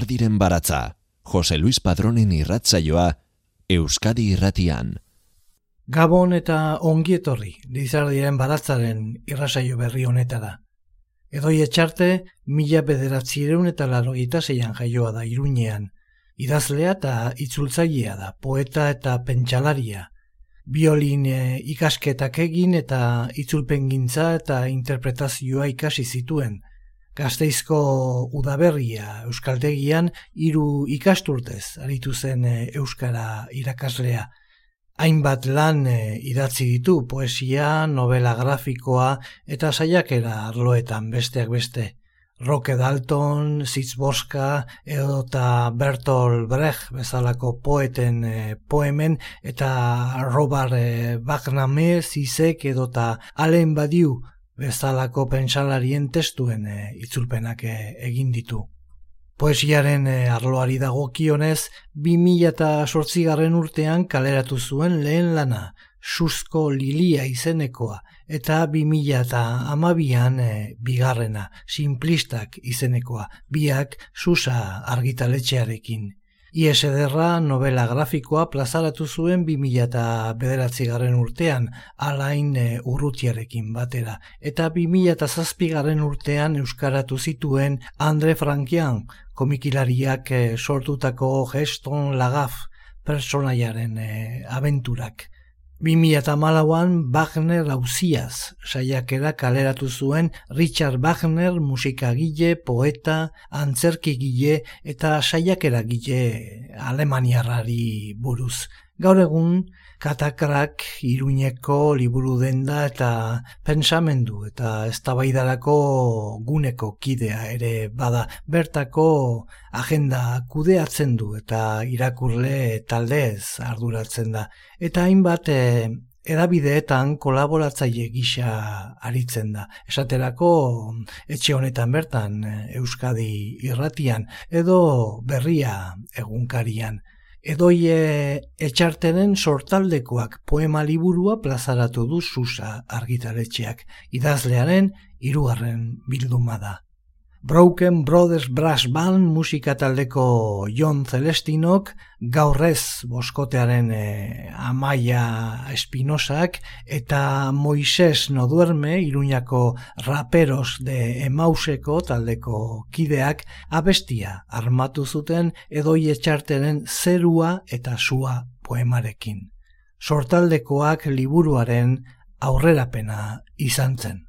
Lizardiren baratza, Jose Luis Padronen irratzaioa, Euskadi irratian. Gabon eta ongietorri, Lizardiren baratzaren irratzaio berri honetara. Edoi etxarte, mila bederatzireun eta larogita zeian jaioa da iruñean. Idazlea eta itzultzailea da, poeta eta pentsalaria. Biolin eh, ikasketak egin eta itzulpengintza eta interpretazioa ikasi zituen – Gazteizko udaberria euskaltegian hiru ikasturtez aritu zen e, euskara irakaslea. Hainbat lan e, idatzi ditu poesia, novela grafikoa eta saiakera arloetan besteak beste. Roque Dalton, Sitz Boska edo eta Bertolt Brecht bezalako poeten e, poemen eta Robert Bagname, Zizek edo eta Alen Badiu bezalako pentsalarien testuen e, itzulpenak e, egin ditu. Poesiaren e, arloari dagokionez, 2008 garren urtean kaleratu zuen lehen lana, Susko Lilia izenekoa, eta 2008an e, bigarrena, Simplistak izenekoa, biak Susa argitaletxearekin. Ies ederra novela grafikoa plazaratu zuen 2000 bederatzi garren urtean alain e, urrutiarekin batera. Eta 2000 garren urtean euskaratu zituen Andre Frankian komikilariak e, sortutako geston lagaf personaiaren e, abenturak. 2008an Wagner hauziaz saiakera kaleratu zuen Richard Wagner musikagile, poeta, antzerkigile eta saiakera gile alemaniarrari buruz. Gaur egun, katakrak iruñeko liburu denda eta pensamendu eta eztabaidarako guneko kidea ere bada bertako agenda kudeatzen du eta irakurle taldez arduratzen da. Eta hainbat e, edabideetan kolaboratzaile gisa aritzen da. Esaterako etxe honetan bertan Euskadi irratian edo berria egunkarian. Edoie etxartenen sortaldekoak poema liburua plazaratu du Susa argitaletxeak, idazlearen hirugarren bilduma da. Broken Brothers Brass Band musika taldeko Jon Celestinok gaurrez boskotearen e, Amaia Espinosak eta Moises Noduerme Iruñako Raperos de Emauseko taldeko kideak abestia armatu zuten edoi etxarteren zerua eta sua poemarekin. Sortaldekoak liburuaren aurrerapena izan zen.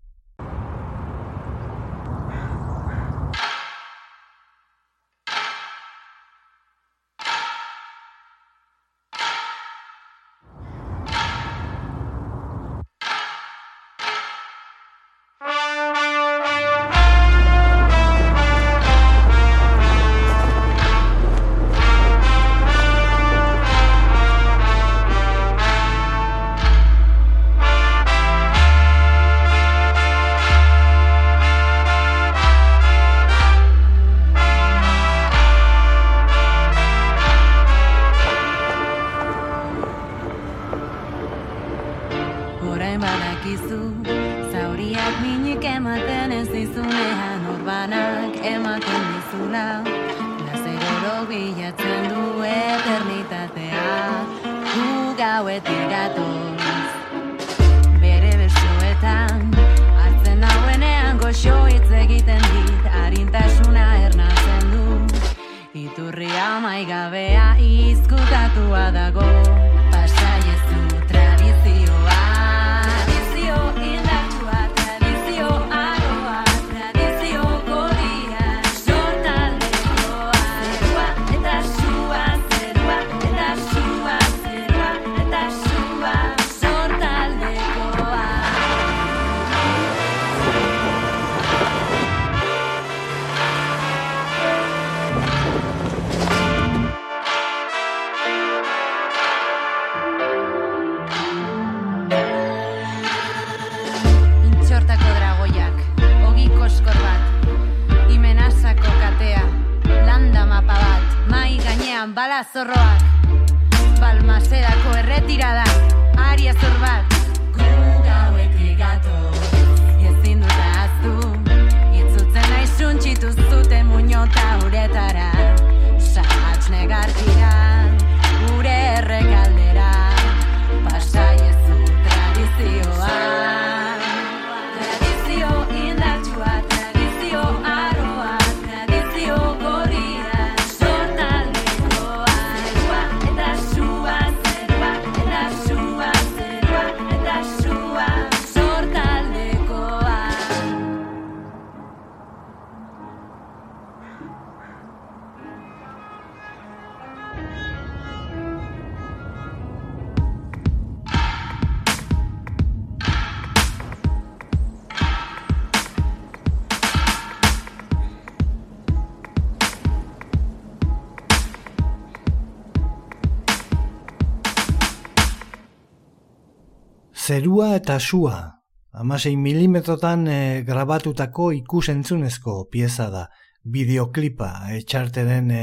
Zerua eta sua, amasei milimetrotan e, grabatutako ikusentzunezko pieza da, bideoklipa, etxarteren e,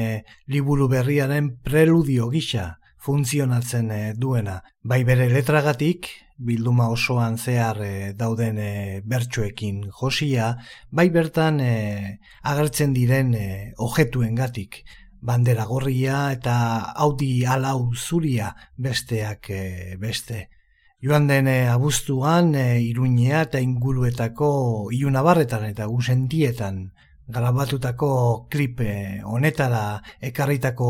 liburu berriaren preludio gisa funtzionatzen e, duena. Bai bere letragatik, bilduma osoan zehar e, dauden e, bertsuekin josia, bai bertan e, agertzen diren e, ojetuen gatik, bandera gorria eta audi alau zuria besteak e, beste. Joan den e, abuztuan e, iruñea eta inguruetako iunabarretan eta gusentietan grabatutako klipe honetara ekarritako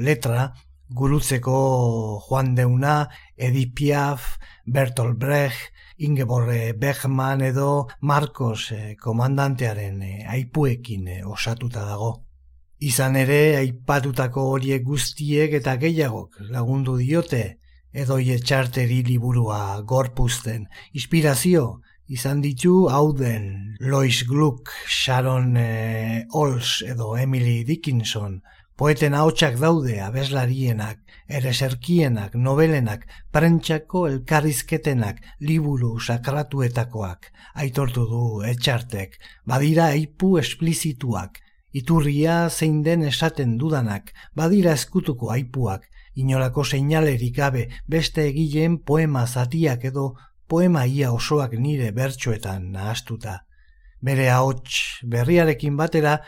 letra gurutzeko Juan Deuna, Edith Piaf, Bertolt Brecht, Ingeborre Bergman edo Marcos komandantearen aipuekin osatuta dago. Izan ere, aipatutako horiek guztiek eta gehiagok lagundu diote, edo etxarteri liburua gorpuzten. Inspirazio izan ditu hauden Lois Gluck, Sharon e, Olds edo Emily Dickinson, poeten haotxak daude abeslarienak, ereserkienak, nobelenak, prentxako elkarrizketenak, liburu sakratuetakoak, aitortu du etxartek, badira eipu esplizituak, iturria zein den esaten dudanak, badira eskutuko aipuak, inolako seinalerik gabe beste egileen poema zatiak edo poema ia osoak nire bertsoetan nahastuta. Bere ahots berriarekin batera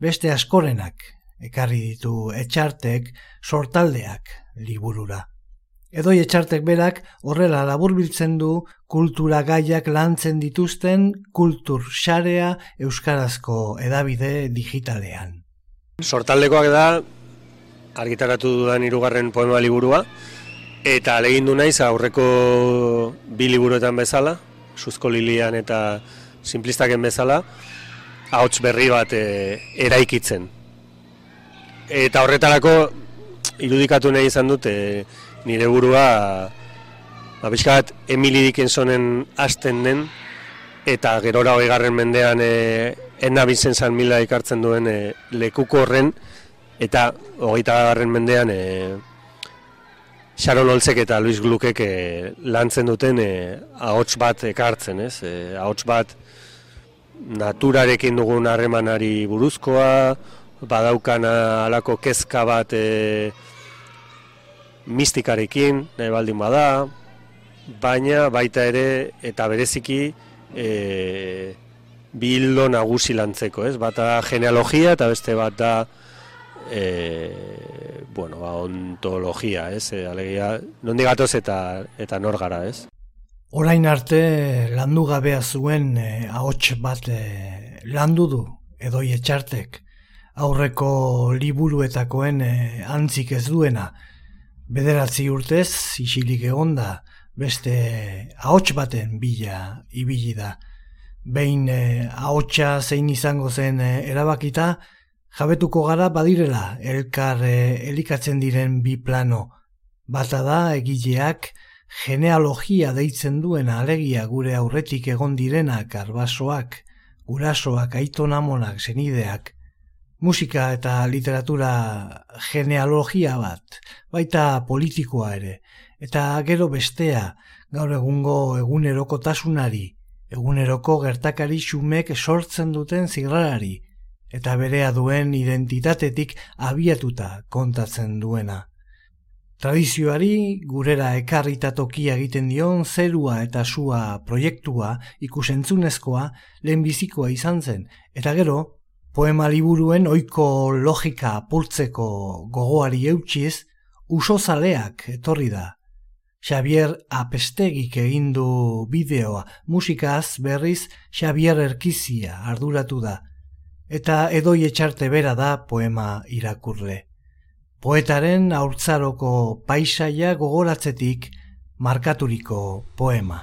beste askorenak ekarri ditu etxartek sortaldeak liburura. Edoi etxartek berak horrela laburbiltzen du kultura gaiak lantzen dituzten kultur xarea euskarazko edabide digitalean. Sortaldekoak da argitaratu dudan hirugarren poema liburua eta alegin du naiz aurreko bi liburuetan bezala, Suzko Lilian eta Simplistaken bezala, ahots berri bat e, eraikitzen. Eta horretarako irudikatu nahi izan dut e, nire burua ba, bizkat Emily Dickinsonen hasten den eta gerora hogei mendean e, enna Vincent Mila ikartzen duen e, lekuko horren Eta hogeita garren mendean e, Sharon Olzek eta Luis Glukek e, lantzen duten e, ahots bat ekartzen, ez? E, ahots bat naturarekin dugun harremanari buruzkoa, badaukan alako kezka bat e, mistikarekin, nahi baldin bada, baina baita ere eta bereziki e, bildo nagusi lantzeko, ez? Bata genealogia eta beste bat da e, bueno, ba, ontologia, ez? E, alegia, nondi gatoz eta, eta nor gara, ez? Orain arte landu gabea zuen e, ahots bat e, landu du edoi etxartek aurreko liburuetakoen e, antzik ez duena bederatzi urtez isilik egonda beste ahots baten bila ibili da behin e, ahotsa zein izango zen e, erabakita Jabetuko gara badirela elkar eh, elikatzen diren bi plano. Bata da egileak genealogia deitzen duen alegia gure aurretik egon direnak arbasoak, gurasoak, aitonamonak, zenideak. Musika eta literatura genealogia bat, baita politikoa ere, eta gero bestea, gaur egungo eguneroko tasunari, eguneroko gertakari xumek sortzen duten zigrarari, eta berea duen identitatetik abiatuta kontatzen duena. Tradizioari gurera ekarrita tokia egiten dion zerua eta sua proiektua ikusentzunezkoa lehenbizikoa izan zen, eta gero poema liburuen oiko logika apurtzeko gogoari eutxiz, uso zaleak etorri da. Xavier apestegik egin du bideoa, musikaz berriz Xavier Erkizia arduratu da, eta edoi etxarte bera da poema irakurle. Poetaren aurtzaroko paisaia gogoratzetik markaturiko poema.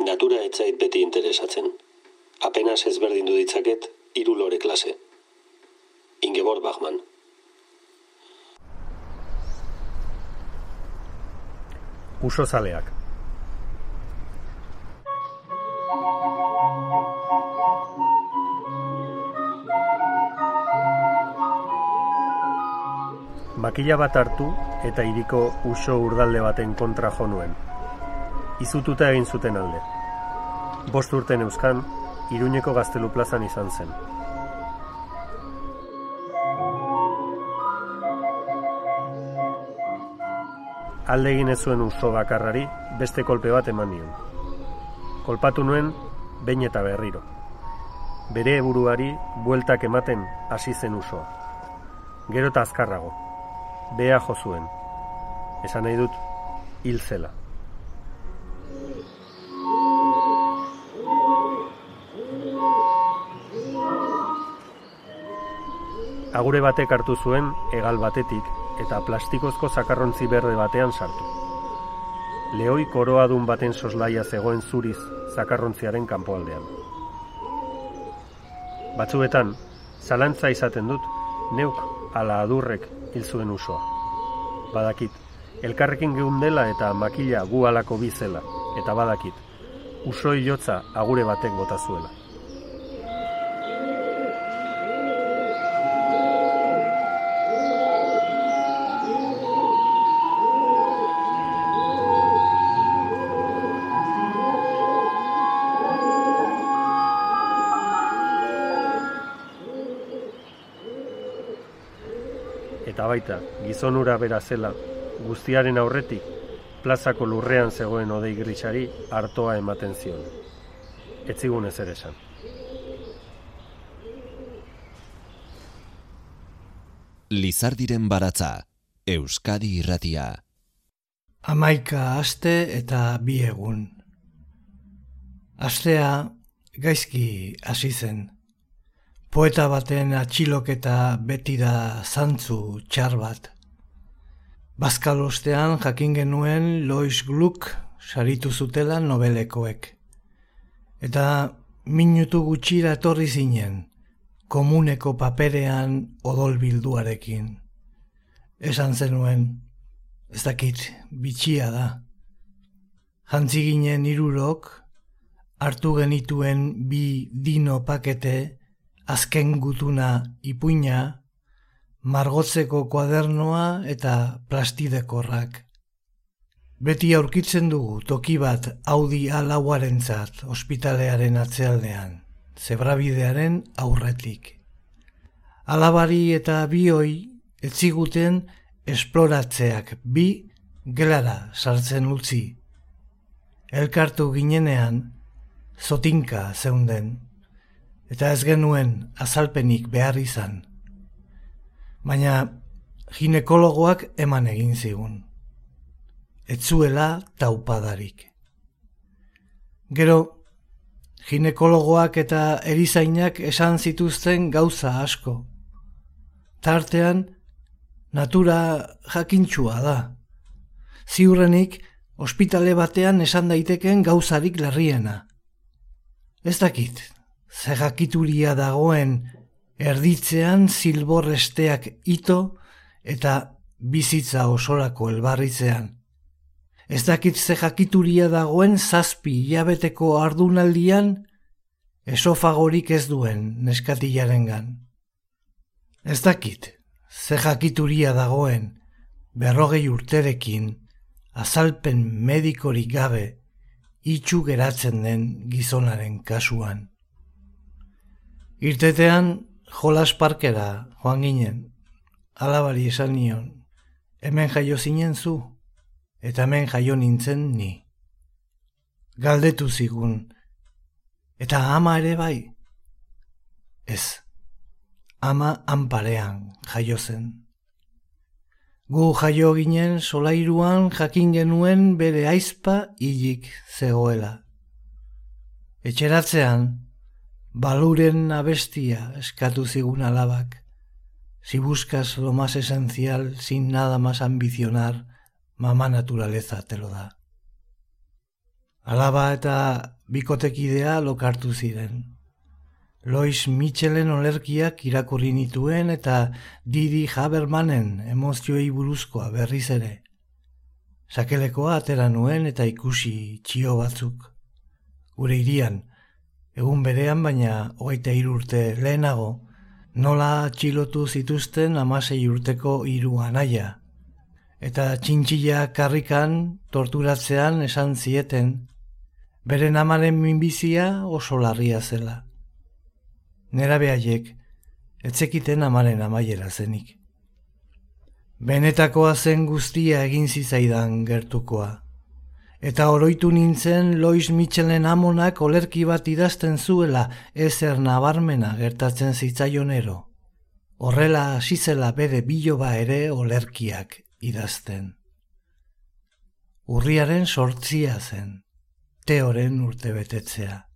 Natura etzait beti interesatzen. Apenas ezberdin du ditzaket, irulore klase. Ingeborg Bachmann. uso Makila bat hartu eta iriko uso urdalde baten kontra jo nuen. Izututa egin zuten alde. Bost urten euskan, Iruñeko gaztelu plazan izan zen. alde egin ez zuen uso bakarrari beste kolpe bat eman nion. Kolpatu nuen behin eta berriro. Bere eburuari bueltak ematen hasi zen usoa. Gero eta azkarrago. Bea jo zuen. Esan nahi dut hil zela. Agure batek hartu zuen egal batetik eta plastikozko zakarrontzi berde batean sartu. Lehoi koroadun baten soslaia zegoen zuriz zakarrontziaren kanpoaldean. Batzuetan, zalantza izaten dut, neuk ala adurrek hil zuen usoa. Badakit, elkarrekin geundela eta makila gu alako bizela, eta badakit, usoi jotza agure batek bota zuela. Baita gizonura bera zela guztiaren aurretik plazako lurrean zegoen odei grisari hartoa ematen zion. Etzigun ez ere esan. Lizardiren baratza, Euskadi irratia. Amaika aste eta bi egun. Astea gaizki hasi zen. Poeta baten atxiloketa beti da zantzu txar bat. Bazkalostean jakin genuen Lois Gluck saritu zutela nobelekoek. Eta minutu gutxira etorri zinen, komuneko paperean odol bilduarekin. Esan zenuen, ez dakit, bitxia da. Jantzi ginen irurok, hartu genituen bi dino pakete, azken gutuna ipuina, margotzeko kuadernoa eta plastidekorrak. Beti aurkitzen dugu toki bat Audi A4 zat ospitalearen atzealdean, zebrabidearen aurretik. Alabari eta bioi etziguten esploratzeak bi gelara sartzen utzi. Elkartu ginenean, zotinka zeunden eta ez genuen azalpenik behar izan. Baina ginekologoak eman egin zigun. Etzuela taupadarik. Gero, ginekologoak eta erizainak esan zituzten gauza asko. Tartean, natura jakintxua da. Ziurrenik, ospitale batean esan daiteken gauzarik larriena. Ez dakit, zerrakituria dagoen erditzean zilborresteak ito eta bizitza osorako elbarritzean. Ez dakit zerrakituria dagoen zazpi hilabeteko ardunaldian esofagorik ez duen neskatilaren gan. Ez dakit zerrakituria dagoen berrogei urterekin azalpen medikorik gabe itxu geratzen den gizonaren kasuan. Irtetean jolas parkera joan ginen, alabari esan nion, hemen jaio zinen zu, eta hemen jaio nintzen ni. Galdetu zigun, Eta ama ere bai? Ez, ama anparean jaio zen. Gu jaio ginen solairuan jakin genuen bere aizpa hilik zegoela. Etxeratzean, baluren abestia eskatu zigun alabak. Si buscas lo más esencial sin nada más ambicionar, mama naturaleza te lo da. Alaba eta bikotekidea lokartu ziren. Lois Mitchellen olerkiak irakurri nituen eta Didi Habermanen emozioei buruzkoa berriz ere. Sakelekoa atera nuen eta ikusi txio batzuk. Gure irian, egun berean baina hogeita urte lehenago, nola txilotu zituzten amasei urteko hiru anaia. Eta txintxila karrikan torturatzean esan zieten, beren amaren minbizia oso larria zela. Nera behaiek, etzekiten amaren amaiera zenik. Benetakoa zen guztia egin zizaidan gertukoa. Eta oroitu nintzen Lois Mitchellen amonak olerki bat idazten zuela ezer nabarmena gertatzen zitzaionero. Horrela hasizela bere biloba ere olerkiak idazten. Urriaren sortzia zen, teoren urte betetzea.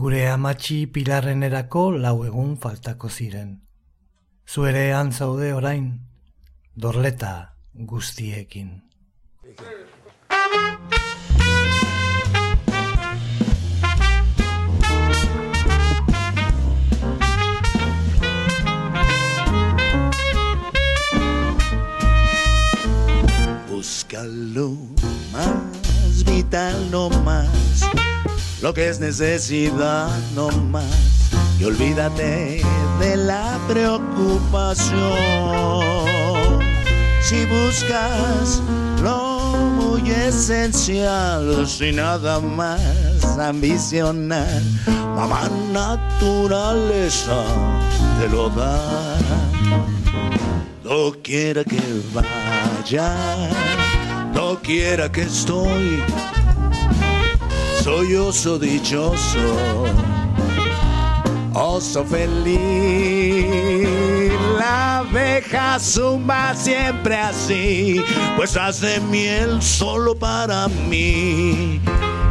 Gure amatxi pilarren erako lau egun faltako ziren. Zuere antzaude orain, dorleta guztiekin. Búscalo más vital, no más lo que es necesidad, no más. Y olvídate de la preocupación. Si buscas lo esencial, sin nada más ambicionar, mamá naturaleza te lo da. No quiera que vaya, no quiera que estoy, soy oso dichoso, oso feliz. Abeja zumba siempre así, pues hace miel solo para mí.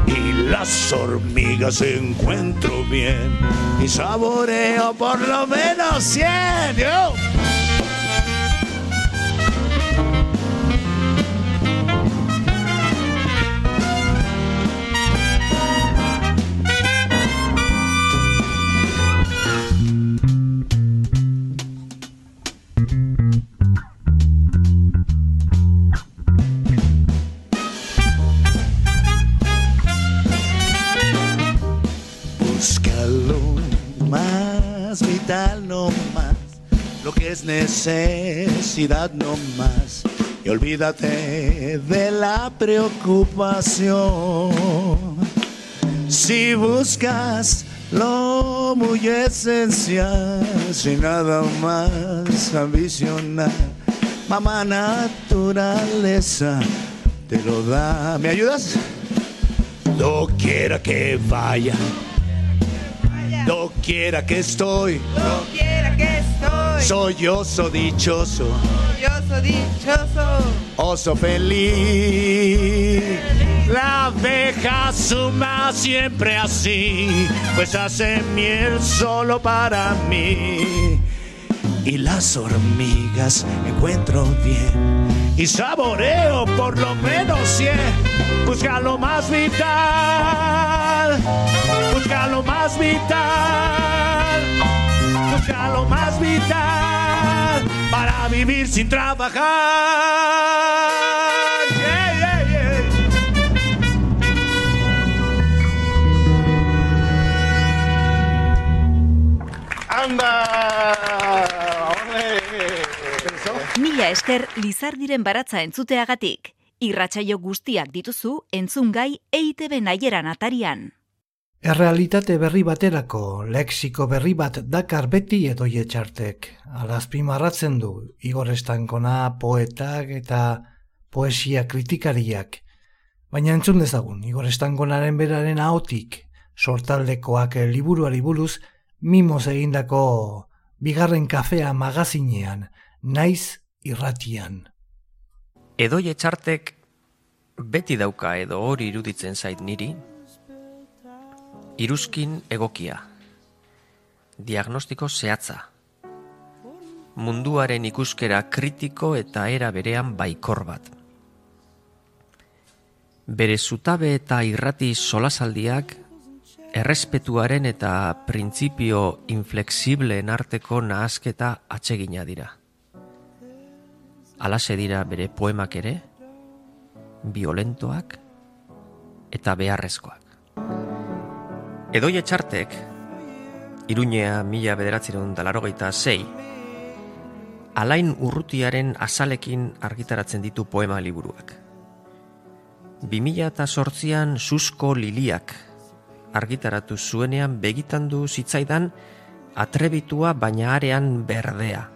Y las hormigas encuentro bien y saboreo por lo menos cien. Necesidad, no más. Y olvídate de la preocupación. Si buscas lo muy esencial, sin nada más ambicionar, mamá naturaleza te lo da. ¿Me ayudas? No quiera que vaya, no quiera que estoy, soy oso dichoso, soy dichoso. oso feliz. La abeja suma siempre así, pues hace miel solo para mí. Y las hormigas encuentro bien y saboreo por lo menos cien. Busca lo más vital, busca lo más vital, busca lo más vital para vivir sin trabajar. Yeah, yeah, yeah. ¡Anda! Mila esker Lizardiren baratza entzuteagatik. Irratsaio guztiak dituzu entzungai EITB naieran atarian. Errealitate berri baterako lexiko berri bat dakar beti edo etxartek. Alazpimarratzen du Igor Estankona poetak eta poesia kritikariak. Baina entzun dezagun Igor Estankonaren beraren ahotik sortaldekoak liburuari buruz mimoz egindako bigarren kafea magazinean, naiz irratian. Edoi etxartek beti dauka edo hori iruditzen zait niri, iruzkin egokia, diagnostiko zehatza, munduaren ikuskera kritiko eta era berean baikor bat. Bere zutabe eta irrati solasaldiak errespetuaren eta printzipio inflexibleen arteko nahasketa atsegina dira. Alase dira bere poemak ere, violentoak eta beharrezkoak. Edoi etxartek, Iruñea mila bederatzeron dalarogeita zei, alain urrutiaren azalekin argitaratzen ditu poema liburuak. 2000 eta sortzian susko liliak argitaratu zuenean begitan du zitzaidan atrebitua baina arean berdea.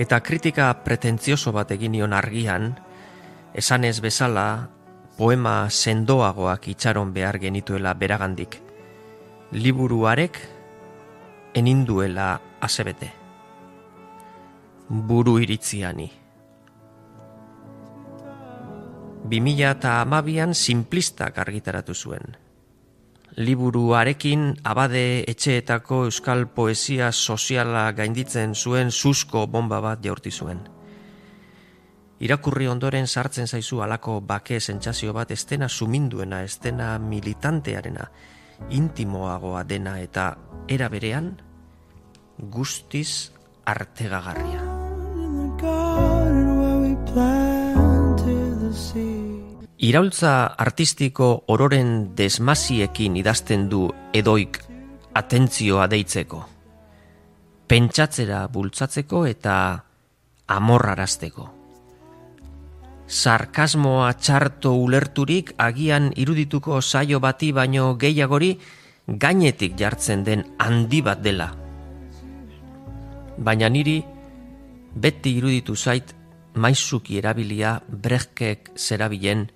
Eta kritika pretentzioso bat egin nion argian, esanez bezala poema sendoagoak itxaron behar genituela beragandik. Liburuarek eninduela azebete. Buru iritziani. 2000 eta amabian simplistak argitaratu zuen. Liburuarekin abade etxeetako euskal poesia soziala gainditzen zuen susko bomba bat jaurti zuen. Irakurri ondoren sartzen zaizu alako bake sentsazio bat estena suminduena, estena militantearena, intimoagoa dena eta era berean guztiz artegagarria. Iraultza artistiko ororen desmasiekin idazten du edoik atentzioa deitzeko. Pentsatzera bultzatzeko eta amorrarazteko sarkasmoa txarto ulerturik agian irudituko saio bati baino gehiagori gainetik jartzen den handi bat dela. Baina niri beti iruditu zait maizuki erabilia brezkek zerabilen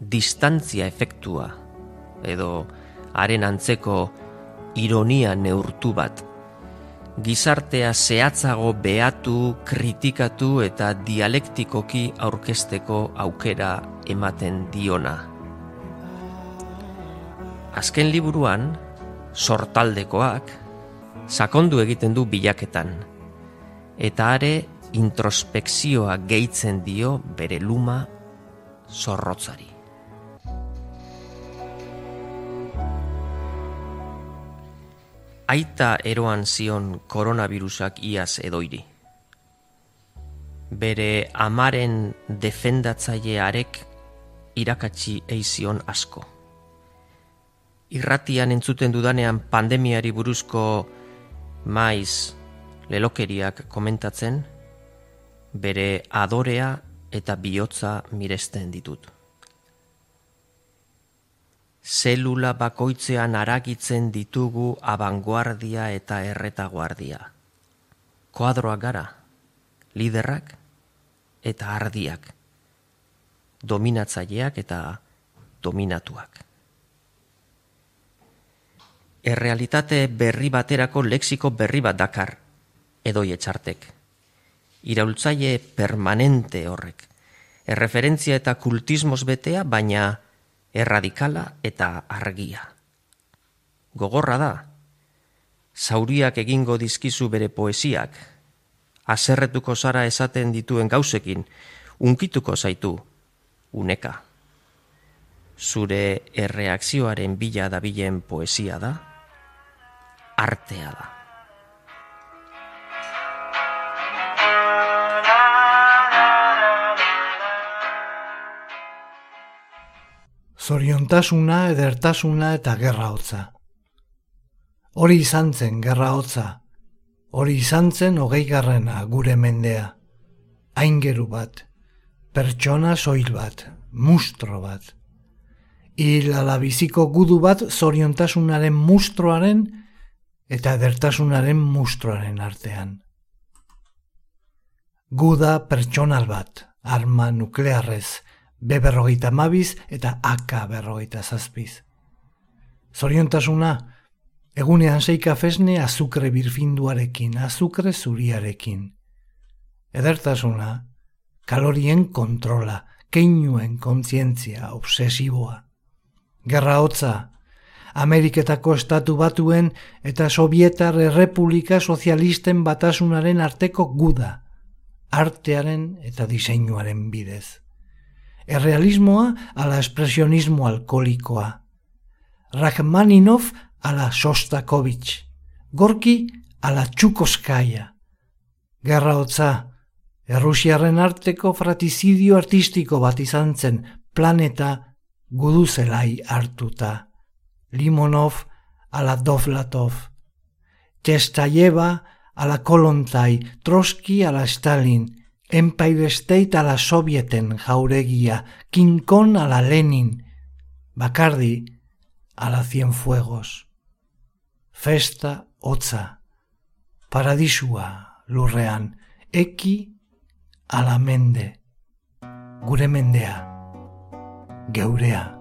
distantzia efektua edo haren antzeko ironia neurtu bat gizartea zehatzago behatu, kritikatu eta dialektikoki aurkesteko aukera ematen diona. Azken liburuan, sortaldekoak, sakondu egiten du bilaketan, eta are introspekzioa gehitzen dio bere luma zorrotzari. Aita eroan zion koronavirusak iaz edoiri. Bere amaren defendatzailearek irakatsi eizion asko. Irratian entzuten dudanean pandemiari buruzko maiz lelokeriak komentatzen, bere adorea eta bihotza miresten ditut zelula bakoitzean aragitzen ditugu abanguardia eta erretaguardia. Koadroak gara, liderrak eta ardiak, dominatzaileak eta dominatuak. Errealitate berri baterako lexiko berri bat dakar, edoi etxartek. Iraultzaile permanente horrek. Erreferentzia eta kultismos betea, baina erradikala eta argia. Gogorra da, zauriak egingo dizkizu bere poesiak, aserretuko zara esaten dituen gauzekin, unkituko zaitu, uneka. Zure erreakzioaren bila dabilen poesia da, artea da. Zoriontasuna, edertasuna eta gerra hotza. Hori izan zen gerra hotza, hori izan zen hogei garrena gure mendea. Aingeru bat, pertsona soil bat, mustro bat. Hil alabiziko gudu bat zoriontasunaren mustroaren eta edertasunaren mustroaren artean. Guda pertsonal bat, arma nuklearrez, B berrogeita mabiz eta AK berrogeita zazpiz. Zoriontasuna, egunean sei kafesne azukre birfinduarekin, azukre zuriarekin. Edertasuna, kalorien kontrola, keinuen kontzientzia, obsesiboa. Gerra hotza, Ameriketako estatu batuen eta Sovietar Errepublika Sozialisten batasunaren arteko guda, artearen eta diseinuaren bidez. Errealismoa ala espresionismo alkolikoa. Rachmaninov ala Sostakovich. Gorki ala Txukoskaia. Gerra hotza, Errusiaren arteko fratizidio artistiko bat izan zen planeta guduzelai hartuta. Limonov a la Dovlatov, Testayeva a la Kolontai, Trotsky a la Stalin, Empire State a la Sovieten jauregia, King Kong a la Lenin, Bacardi a la Cienfuegos. Festa hotza, paradisua lurrean, eki a la mende, gure mendea, geurea.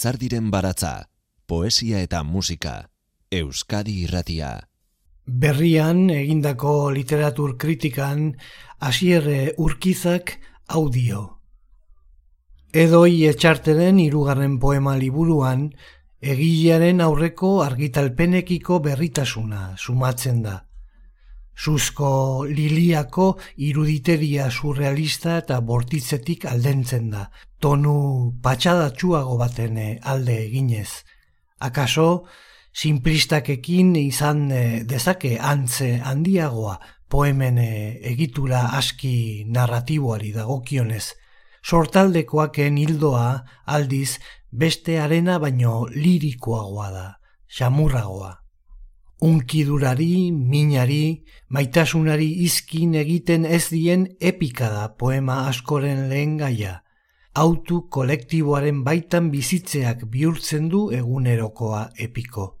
Lizardiren baratza, poesia eta musika, Euskadi irratia. Berrian egindako literatur kritikan hasierre urkizak audio. Edoi etxarteren irugarren poema liburuan, egilearen aurreko argitalpenekiko berritasuna sumatzen da. Suzko liliako iruditeria surrealista eta bortitzetik aldentzen da, tonu patxadatxuago baten eh, alde eginez. Akaso, simplistakekin izan eh, dezake antze handiagoa poemen eh, egitura aski narratiboari dagokionez, sortaldekoaken hildoa aldiz beste arena baino lirikoagoa da, xamurragoa unkidurari, minari, maitasunari izkin egiten ez dien epika da poema askoren lehen gaia. Autu kolektiboaren baitan bizitzeak bihurtzen du egunerokoa epiko.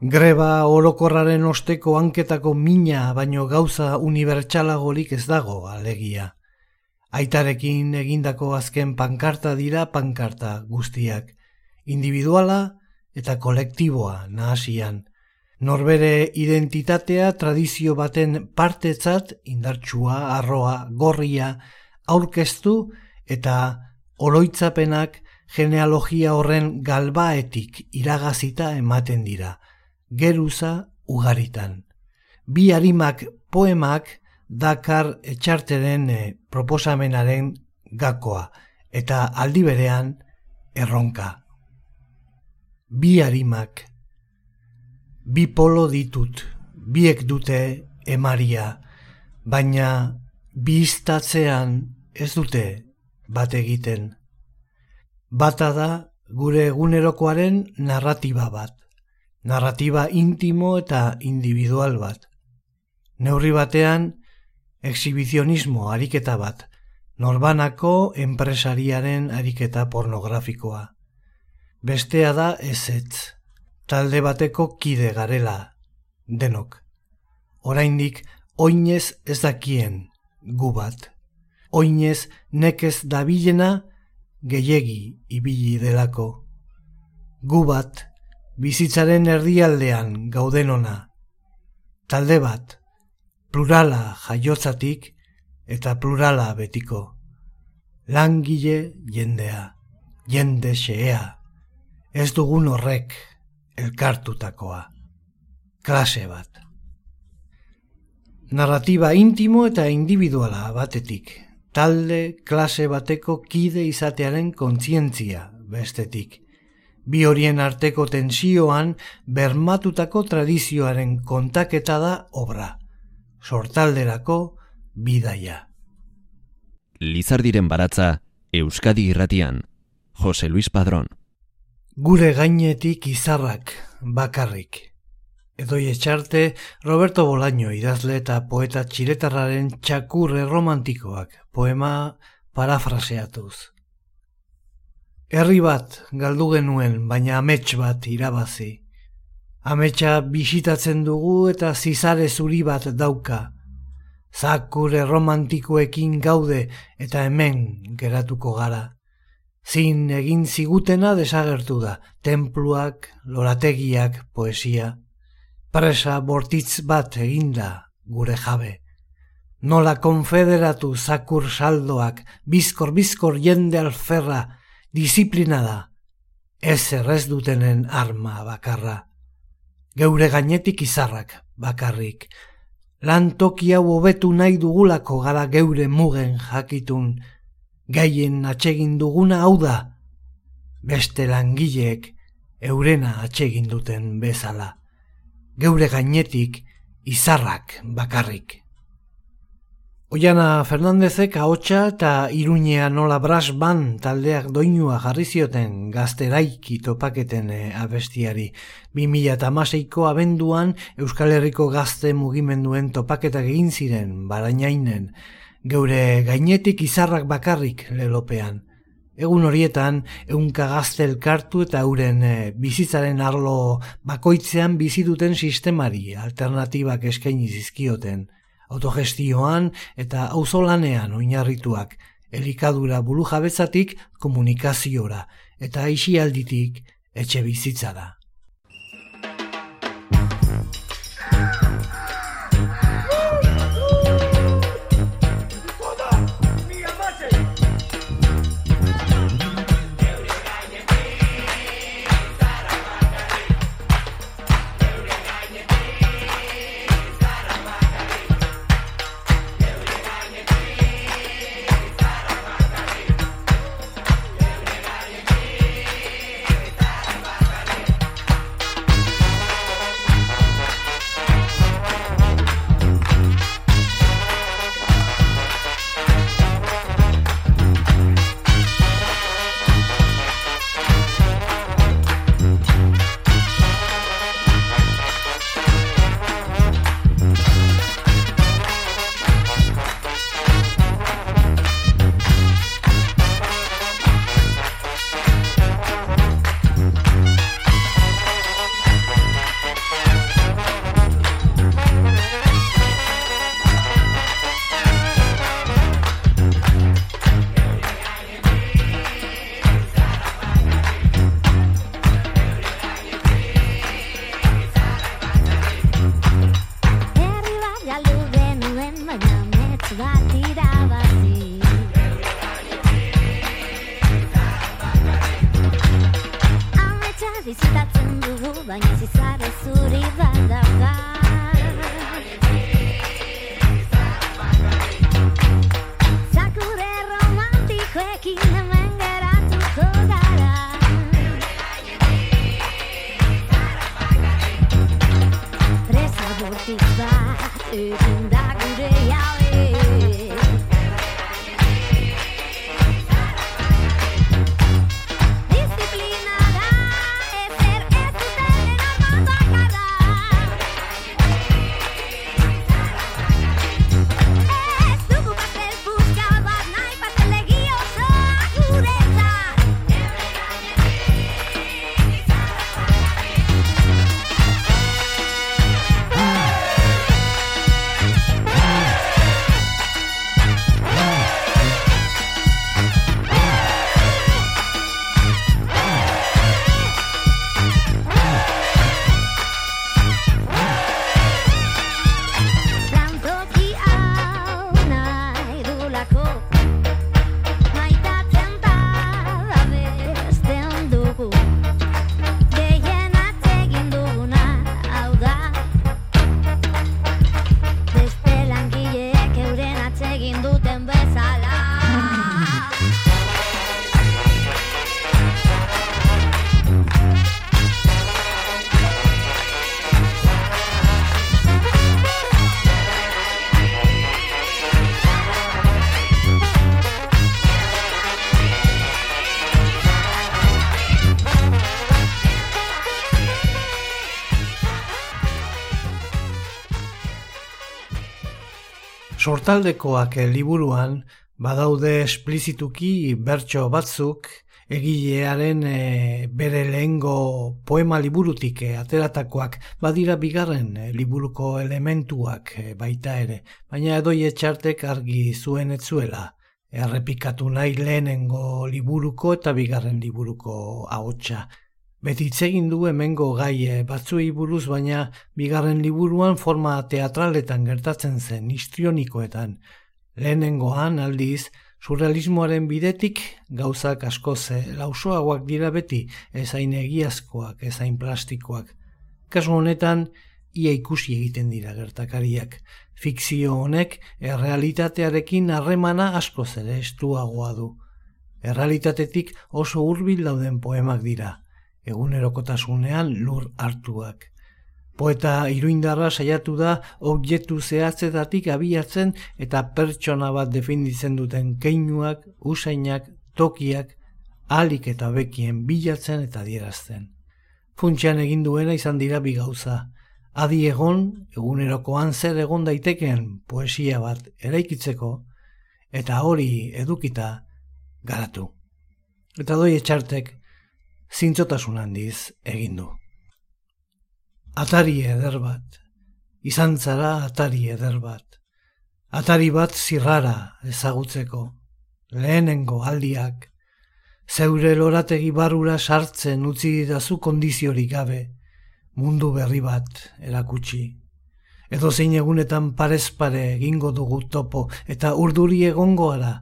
Greba orokorraren osteko hanketako mina baino gauza unibertsalagolik ez dago alegia. Aitarekin egindako azken pankarta dira pankarta guztiak. Individuala eta kolektiboa nahasian norbere identitatea tradizio baten partetzat indartsua, arroa, gorria, aurkeztu eta oroitzapenak genealogia horren galbaetik iragazita ematen dira, geruza ugaritan. Bi harimak poemak dakar etxarteren eh, proposamenaren gakoa eta aldi berean erronka. Bi harimak bi polo ditut, biek dute emaria, baina bi iztatzean ez dute bat egiten. Bata da gure egunerokoaren narratiba bat, narratiba intimo eta individual bat. Neurri batean, exhibizionismo ariketa bat, norbanako enpresariaren ariketa pornografikoa. Bestea da ezetz talde bateko kide garela, denok. Oraindik oinez ez dakien gu bat. Oinez nekez dabilena gehiegi ibili delako. Gu bat bizitzaren erdialdean gaudenona. Talde bat plurala jaiotzatik eta plurala betiko. Langile jendea, jende xea. Ez dugun horrek elkartutakoa. Klase bat. Narratiba intimo eta individuala batetik. Talde klase bateko kide izatearen kontzientzia bestetik. Bi horien arteko tensioan bermatutako tradizioaren kontaketa da obra. Sortalderako bidaia. Lizardiren baratza Euskadi Irratian. Jose Luis Padrón. Gure gainetik izarrak bakarrik. Edoi etxarte Roberto Bolaño idazle eta poeta txiletarraren txakurre romantikoak poema parafraseatuz. Herri bat galdu genuen, baina amets bat irabazi. Ametsa bisitatzen dugu eta zizare zuri bat dauka. Zakure romantikoekin gaude eta hemen geratuko gara. Zin egin zigutena desagertu da, templuak, lorategiak, poesia. Presa bortitz bat eginda gure jabe. Nola konfederatu zakur saldoak, bizkor-bizkor jende alferra, disiplina da, ez errez dutenen arma bakarra. Geure gainetik izarrak bakarrik. Lan toki hau hobetu nahi dugulako gara geure mugen jakitun, gaien atsegin duguna hau da, beste langileek eurena atsegin duten bezala, geure gainetik izarrak bakarrik. Oiana Fernandezek ahotsa eta iruñea nola bras ban taldeak doinua jarri zioten gazteraiki topaketen eh, abestiari. 2008ko abenduan Euskal Herriko gazte mugimenduen topaketak egin ziren, barainainen, geure gainetik izarrak bakarrik lelopean. Egun horietan, eunka gazte elkartu eta euren e, bizitzaren arlo bakoitzean bizi duten sistemari alternatibak eskaini zizkioten. Autogestioan eta auzolanean oinarrituak, elikadura buru jabetzatik komunikaziora, eta aisialditik etxe bizitza sortaldekoak liburuan badaude esplizituki bertso batzuk egilearen e, bere lehengo poema liburutik e, ateratakoak. Badira bigarren e, liburuko elementuak baita ere, baina edoi etxartek argi zuen etzuela, errepikatu nahi lehenengo liburuko eta bigarren liburuko ahotsa. Beti du hemengo gai eh, batzuei buruz baina bigarren liburuan forma teatraletan gertatzen zen histrionikoetan. Lehenengoan aldiz surrealismoaren bidetik gauzak asko ze lausoagoak dira beti ezain egiazkoak, ezain plastikoak. Kasu honetan ia ikusi egiten dira gertakariak. Fikzio honek errealitatearekin harremana asko zere estuagoa du. Errealitatetik oso hurbil dauden poemak dira egunerokotasunean lur hartuak. Poeta iruindarra saiatu da objektu zehatzetatik abiatzen eta pertsona bat definitzen duten keinuak, usainak, tokiak, alik eta bekien bilatzen eta dierazten. Funtsian egin duena izan dira bi gauza. Adi egon, egunerokoan zer egon daitekeen poesia bat eraikitzeko, eta hori edukita garatu. Eta doi etxartek, zintzotasun handiz egin du. Atari eder bat, izan zara atari eder bat, atari bat zirrara ezagutzeko, lehenengo aldiak, zeure lorategi barura sartzen utzi didazu kondiziorik gabe, mundu berri bat erakutsi. Edo zein egunetan parez pare egingo dugu topo eta urduri egongo ara,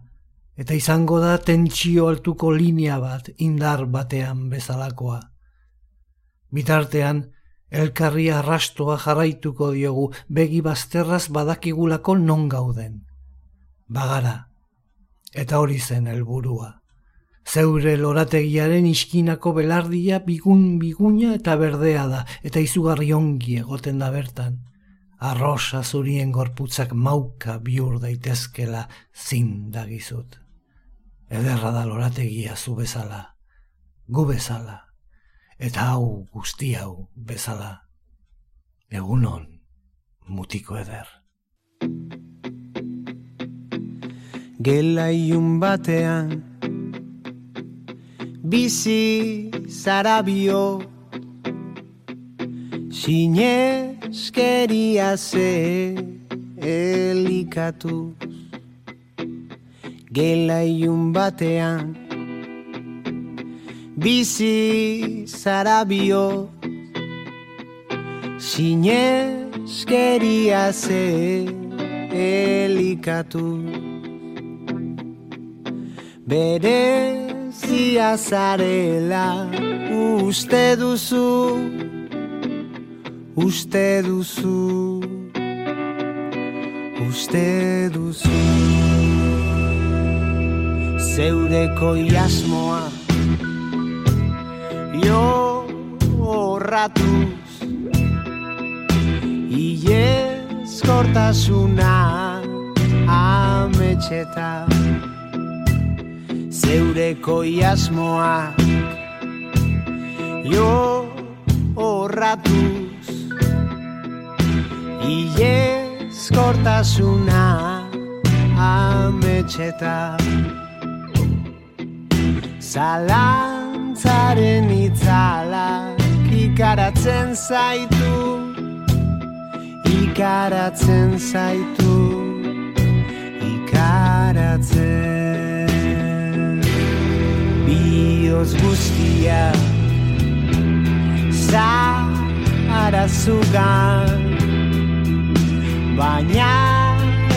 eta izango da tentsio altuko linea bat indar batean bezalakoa. Bitartean, elkarri arrastoa jarraituko diogu begi bazterraz badakigulako non gauden. Bagara, eta hori zen helburua. Zeure lorategiaren iskinako belardia bigun biguna eta berdea da, eta izugarri ongi egoten da bertan. Arrosa zurien gorputzak mauka biur daitezkela zin dagizut. Ederra da lorategia zu bezala, gu bezala, eta hau guzti hau bezala. Egunon, mutiko eder. Gela iun batean bizi zarabio Sinezkeria ze elikatu Gela iun batean. Bizi zarabio Sinezkeria ze elikatu. Bere zia zarela uste duzu. Uste duzu. Uste duzu Zeureko jasmoa Jo horratuz Iez kortasuna Ametxetan zeureko iasmoak jo horratuz iez kortasuna ametxeta zalantzaren itzalak ikaratzen zaitu. Ikaratzen zaitu. Ikaratzen. Bihotz guztia. Zara zugan Baina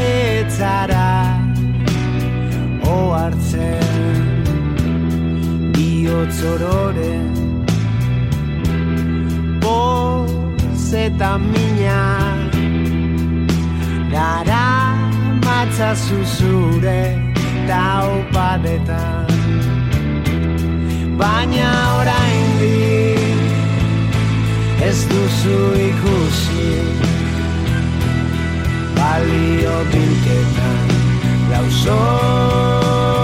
etzara Bihotz ororen Boz eta mina. Dara matza zuzure Taupadetan baina orain di ez duzu ikusi. Balio bilketan lauzo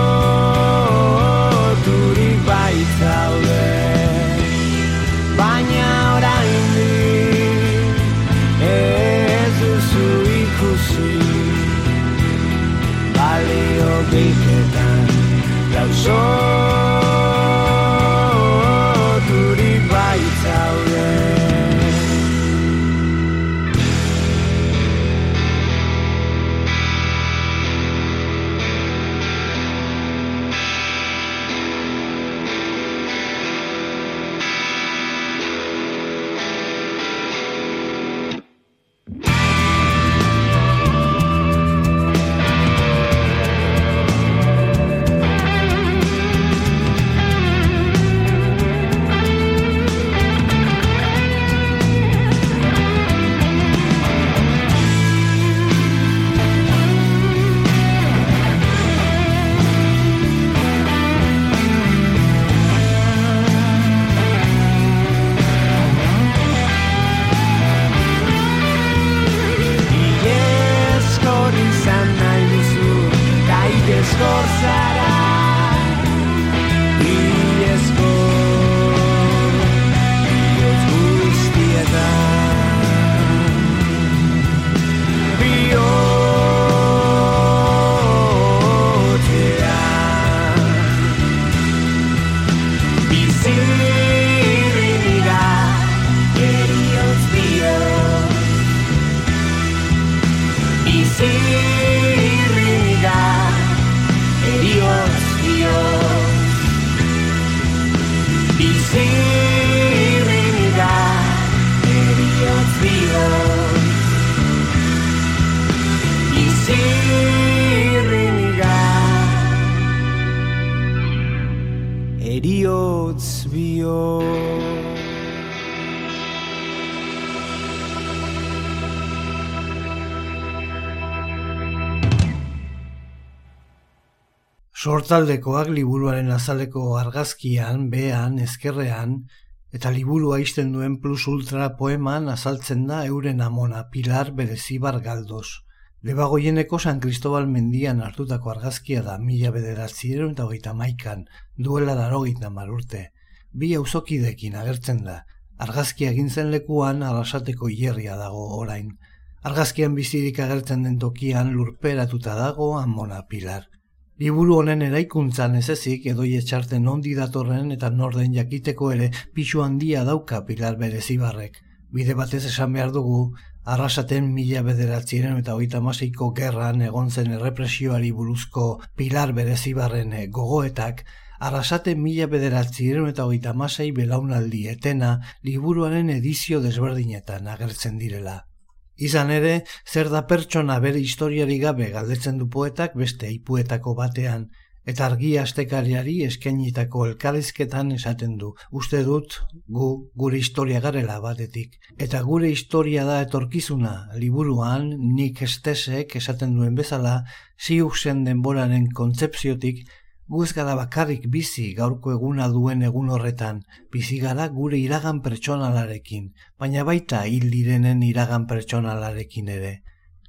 Sortaldekoak liburuaren azaleko argazkian, bean, ezkerrean, eta liburua izten duen plus ultra poeman azaltzen da euren amona Pilar Berezibar Galdos. Lebagoieneko San Cristobal mendian hartutako argazkia da mila bederatziero eta hogeita maikan, duela darogita marurte. Bi auzokidekin agertzen da, argazkia gintzen lekuan arrasateko hierria dago orain. Argazkian bizirik agertzen den tokian lurperatuta dago amona Pilar. Liburu honen eraikuntzan ez ezik edoi etxarten ondi datorren eta norden jakiteko ere pixu handia dauka pilar berezibarrek. Bide batez esan behar dugu, arrasaten mila bederatziren eta hogeita maseiko gerran egon zen errepresioari buruzko pilar berezibarren gogoetak, arrasaten mila bederatziren eta hogeita masei belaunaldi etena liburuaren edizio desberdinetan agertzen direla. Izan ere, zer da pertsona bere historiari gabe galdetzen du poetak beste ipuetako batean, eta argi astekariari eskainitako elkarrizketan esaten du. Uste dut, gu, gure historia garela batetik. Eta gure historia da etorkizuna, liburuan, nik estesek esaten duen bezala, ziuxen denboraren kontzepziotik, Guz gara bakarrik bizi gaurko eguna duen egun horretan, bizi gara gure iragan pertsonalarekin, baina baita hil direnen iragan pertsonalarekin ere.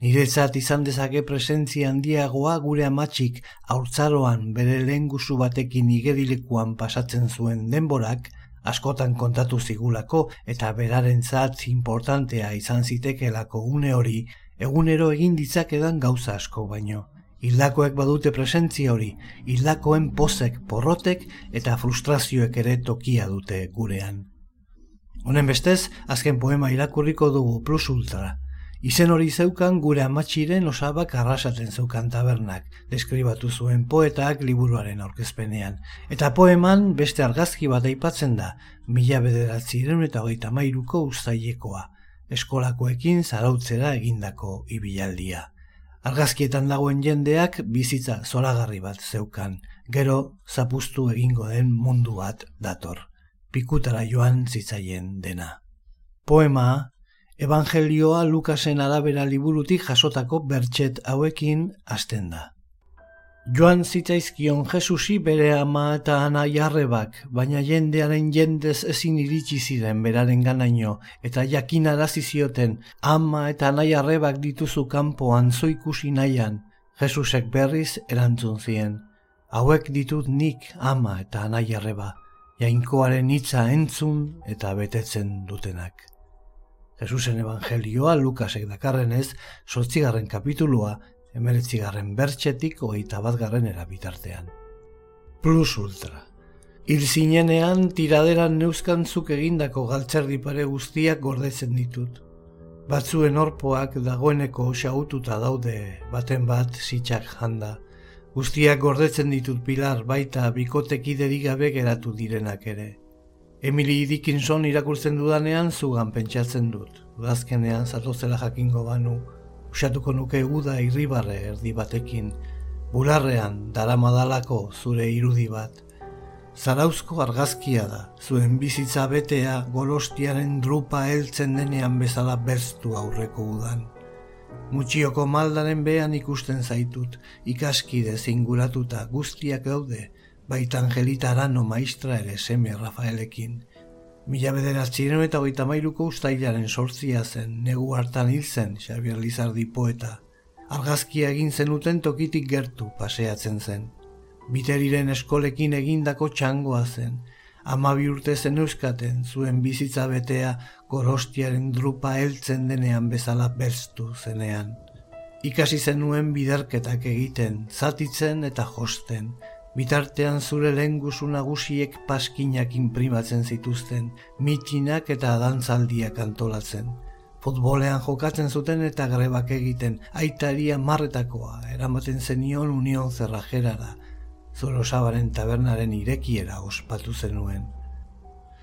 Niretzat izan dezake presentzia handiagoa gure amatxik haurtzaroan bere lehen batekin igerilekuan pasatzen zuen denborak, askotan kontatu zigulako eta beraren zat importantea izan zitekelako une hori, egunero egin ditzakedan gauza asko baino. Hildakoek badute presentzia hori, hildakoen pozek, porrotek eta frustrazioek ere tokia dute gurean. Honen bestez, azken poema irakurriko dugu plus ultra. Izen hori zeukan gure amatxiren osabak arrasaten zeukan tabernak, deskribatu zuen poetak liburuaren aurkezpenean. Eta poeman beste argazki bat aipatzen da, mila bederatzi eta hogeita mairuko ustaiekoa, eskolakoekin zarautzera egindako ibilaldia. Argazkietan dagoen jendeak bizitza zoragarri bat zeukan, gero zapustu egingo den mundu bat dator, pikutara joan zitzaien dena. Poema, Evangelioa Lukasen arabera liburutik jasotako bertxet hauekin hasten da. Joan zitzaizkion Jesusi bere ama eta ana jarrebak, baina jendearen jendez ezin iritsi ziren beraren ganaino, eta jakin zioten ama eta ana jarrebak dituzu kanpoan zoikusi nahian, Jesusek berriz erantzun zien. Hauek ditut nik ama eta ana jarreba, jainkoaren hitza entzun eta betetzen dutenak. Jesusen evangelioa Lukasek dakarrenez, sortzigarren kapitulua, emeretzigarren bertxetik ogeita bat garren erabitartean. Plus ultra. Hil zinenean tiraderan neuzkantzuk egindako galtzerdi pare guztiak gordetzen ditut. Batzuen orpoak dagoeneko xaututa daude baten bat zitsak janda. Guztiak gordetzen ditut pilar baita bikoteki gabe geratu direnak ere. Emily Dickinson irakurtzen dudanean zugan pentsatzen dut. Udazkenean zatozela jakingo banu, usatuko nuke uda irribarre erdi batekin, bularrean daramadalako zure irudi bat. Zarauzko argazkia da, zuen bizitza betea golostiaren drupa heltzen denean bezala berztu aurreko udan. Mutxioko maldaren bean ikusten zaitut, ikaskide zinguratuta guztiak gaude, baita angelita arano maistra ere seme Rafaelekin. Mila bederatziren eta hogeita mailuko ustailaren sortzia zen, negu hartan hil zen, Xabier Lizardi poeta. Argazkia egin zenuten tokitik gertu paseatzen zen. Biteriren eskolekin egindako txangoa zen. Ama bi urte zen euskaten, zuen bizitza betea gorostiaren drupa heltzen denean bezala berztu zenean. Ikasi zenuen biderketak egiten, zatitzen eta josten, Bitartean zure lengusu nagusiek paskinak inprimatzen zituzten, mitinak eta dantzaldiak antolatzen. Futbolean jokatzen zuten eta grebak egiten, aitaria marretakoa, eramaten zenion union zerrajerara, zoro sabaren tabernaren irekiera ospatu zenuen.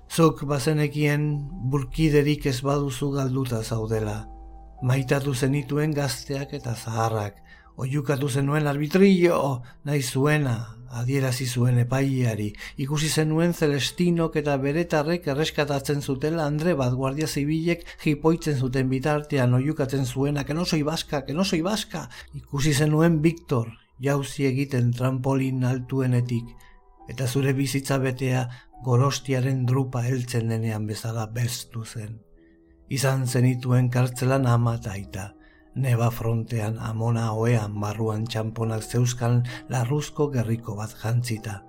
Zuk bazenekien burkiderik ez baduzu galduta zaudela, maitatu zenituen gazteak eta zaharrak, oiukatu zenuen arbitrillo, nahi zuena, adierazi zuen epaileari, ikusi zenuen Celestinok eta beretarrek erreskatatzen zutela Andre bat guardia zibilek jipoitzen zuten bitartean oiukatzen zuena, que no soy vasca, que no soy vasca, ikusi zenuen Victor, jauzi egiten trampolin altuenetik, eta zure bizitza betea gorostiaren drupa heltzen denean bezala bestu zen. Izan zenituen kartzelan ama aita, neba frontean amona oean barruan txamponak zeuskan larruzko gerriko bat jantzita.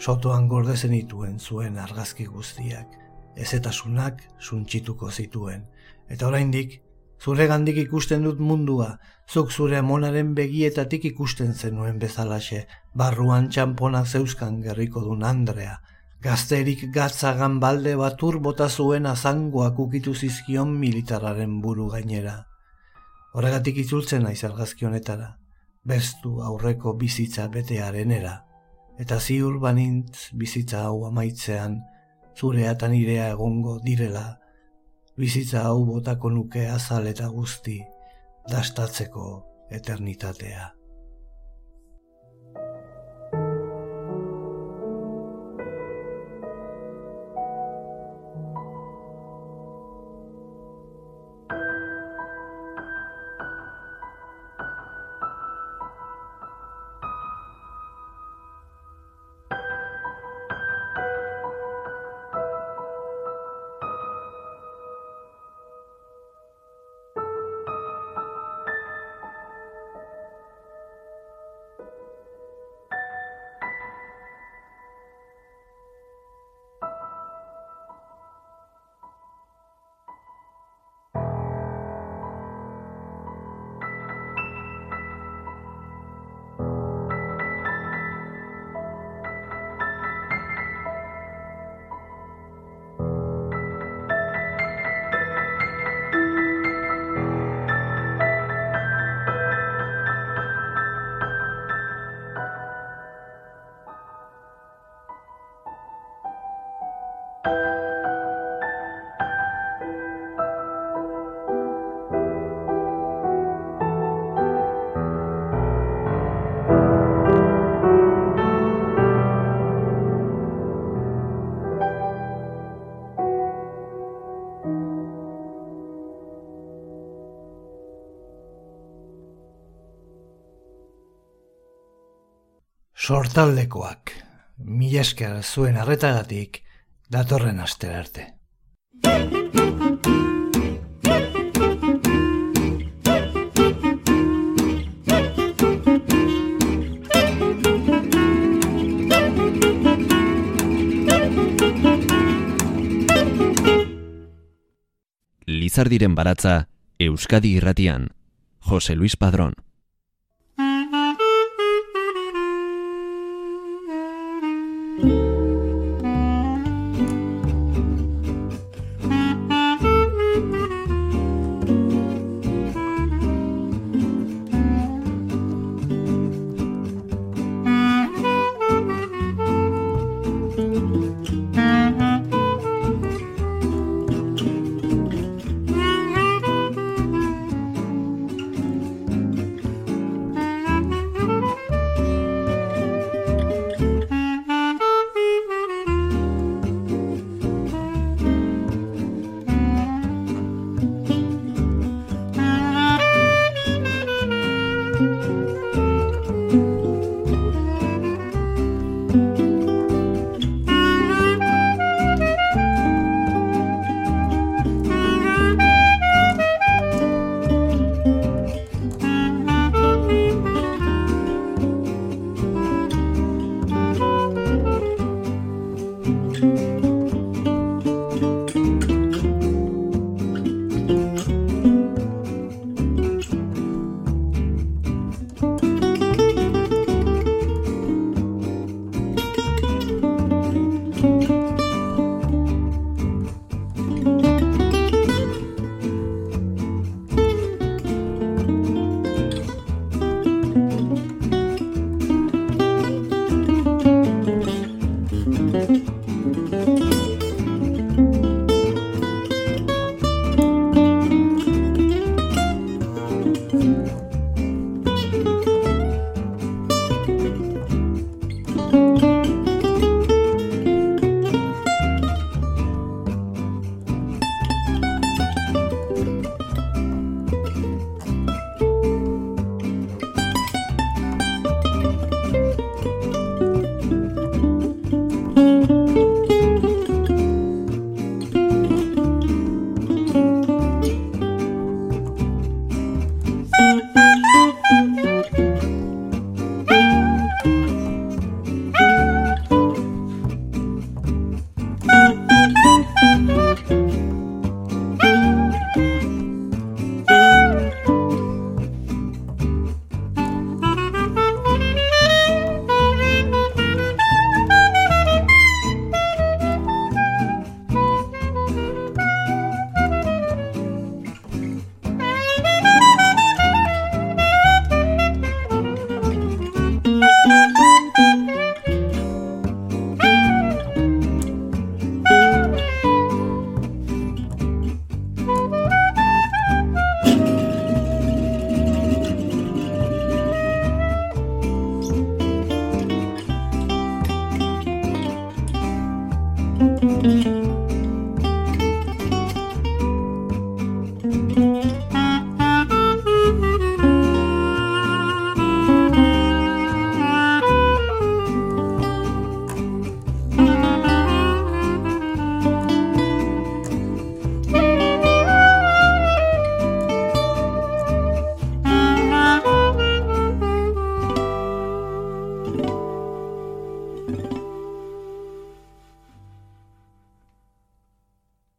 Sotoan gorde zenituen zuen argazki guztiak, ezetasunak suntxituko zituen, eta oraindik zure gandik ikusten dut mundua, zuk zure amonaren begietatik ikusten zenuen bezalaxe, barruan txamponak zeuskan gerriko dun Andrea, gazterik gatzagan balde batur bota zuen azangoak ukitu zizkion militararen buru gainera. Horregatik itzultzen naiz argazki honetara, bestu aurreko bizitza betearenera, eta ziur banintz bizitza hau amaitzean, zurea eta nirea egongo direla, bizitza hau botako nuke azal eta guzti, dastatzeko eternitatea. Sortaldekoak. Mila esker zuen arretagatik datorren astera arte. Lizardiren baratza Euskadi Irratian. Jose Luis Padrón.